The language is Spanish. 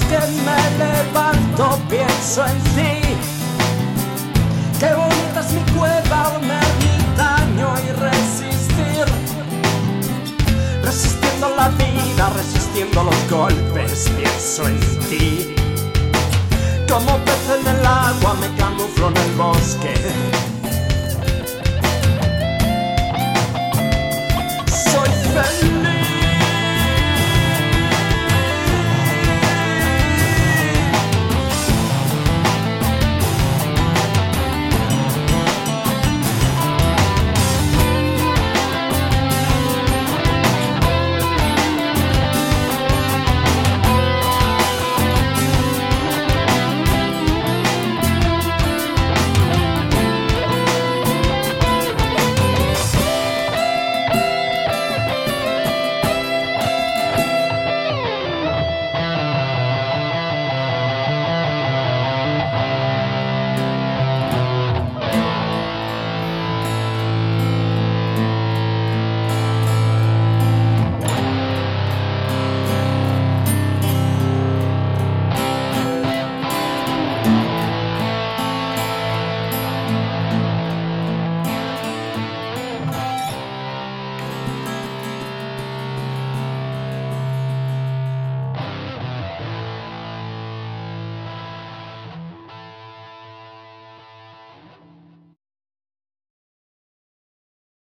que me levanto pienso en ti. Qué bonita es mi cueva, un ermitaño y resistir. Resistiendo la vida, resistiendo los golpes, pienso en ti. Como pez en el agua me camuflo en el bosque